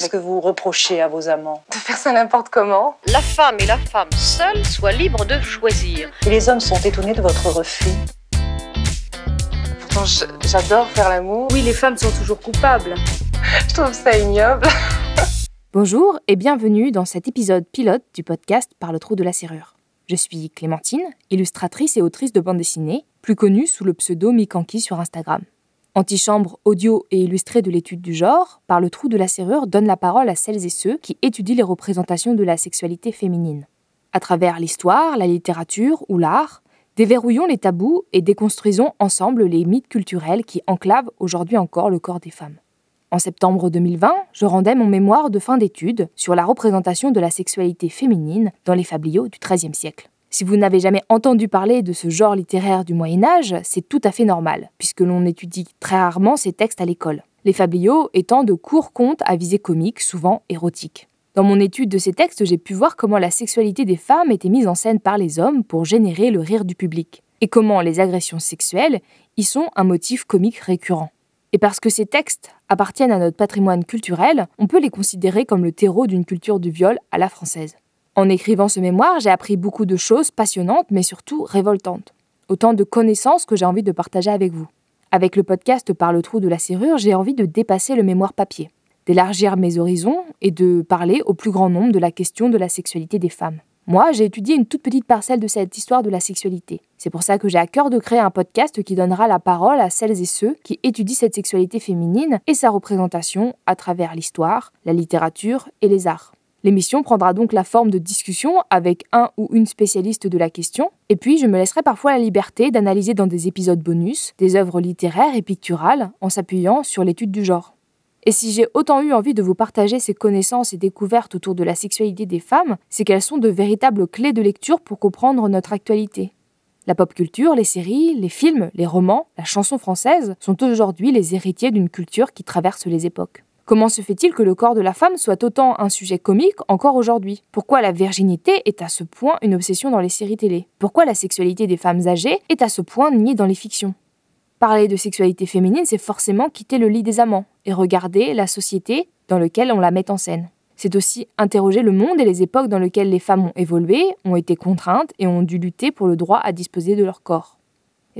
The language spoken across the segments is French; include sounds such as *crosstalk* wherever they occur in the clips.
Qu'est-ce que vous reprochez à vos amants De faire ça n'importe comment. La femme et la femme seule soient libres de choisir. Et les hommes sont étonnés de votre refus. Pourtant, j'adore faire l'amour. Oui, les femmes sont toujours coupables. Je trouve ça ignoble. *laughs* Bonjour et bienvenue dans cet épisode pilote du podcast Par le trou de la serrure. Je suis Clémentine, illustratrice et autrice de bande dessinée, plus connue sous le pseudo Mikanki sur Instagram. Antichambre audio et illustrée de l'étude du genre, Par le trou de la serrure donne la parole à celles et ceux qui étudient les représentations de la sexualité féminine. À travers l'histoire, la littérature ou l'art, déverrouillons les tabous et déconstruisons ensemble les mythes culturels qui enclavent aujourd'hui encore le corps des femmes. En septembre 2020, je rendais mon mémoire de fin d'études sur la représentation de la sexualité féminine dans les fabliaux du XIIIe siècle. Si vous n'avez jamais entendu parler de ce genre littéraire du Moyen Âge, c'est tout à fait normal, puisque l'on étudie très rarement ces textes à l'école. Les fabliaux étant de courts contes à visée comique, souvent érotiques. Dans mon étude de ces textes, j'ai pu voir comment la sexualité des femmes était mise en scène par les hommes pour générer le rire du public, et comment les agressions sexuelles y sont un motif comique récurrent. Et parce que ces textes appartiennent à notre patrimoine culturel, on peut les considérer comme le terreau d'une culture du viol à la française. En écrivant ce mémoire, j'ai appris beaucoup de choses passionnantes, mais surtout révoltantes. Autant de connaissances que j'ai envie de partager avec vous. Avec le podcast Par le trou de la serrure, j'ai envie de dépasser le mémoire papier, d'élargir mes horizons et de parler au plus grand nombre de la question de la sexualité des femmes. Moi, j'ai étudié une toute petite parcelle de cette histoire de la sexualité. C'est pour ça que j'ai à cœur de créer un podcast qui donnera la parole à celles et ceux qui étudient cette sexualité féminine et sa représentation à travers l'histoire, la littérature et les arts. L'émission prendra donc la forme de discussion avec un ou une spécialiste de la question, et puis je me laisserai parfois la liberté d'analyser dans des épisodes bonus des œuvres littéraires et picturales en s'appuyant sur l'étude du genre. Et si j'ai autant eu envie de vous partager ces connaissances et découvertes autour de la sexualité des femmes, c'est qu'elles sont de véritables clés de lecture pour comprendre notre actualité. La pop culture, les séries, les films, les romans, la chanson française sont aujourd'hui les héritiers d'une culture qui traverse les époques. Comment se fait-il que le corps de la femme soit autant un sujet comique encore aujourd'hui? Pourquoi la virginité est à ce point une obsession dans les séries télé? Pourquoi la sexualité des femmes âgées est à ce point niée dans les fictions? Parler de sexualité féminine, c'est forcément quitter le lit des amants et regarder la société dans laquelle on la met en scène. C'est aussi interroger le monde et les époques dans lesquelles les femmes ont évolué, ont été contraintes et ont dû lutter pour le droit à disposer de leur corps.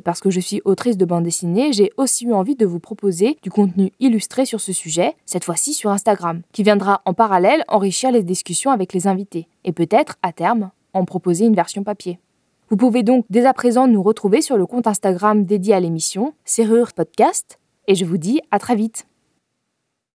Et parce que je suis autrice de bande dessinée, j'ai aussi eu envie de vous proposer du contenu illustré sur ce sujet, cette fois-ci sur Instagram, qui viendra en parallèle enrichir les discussions avec les invités, et peut-être, à terme, en proposer une version papier. Vous pouvez donc dès à présent nous retrouver sur le compte Instagram dédié à l'émission, Serrure Podcast, et je vous dis à très vite.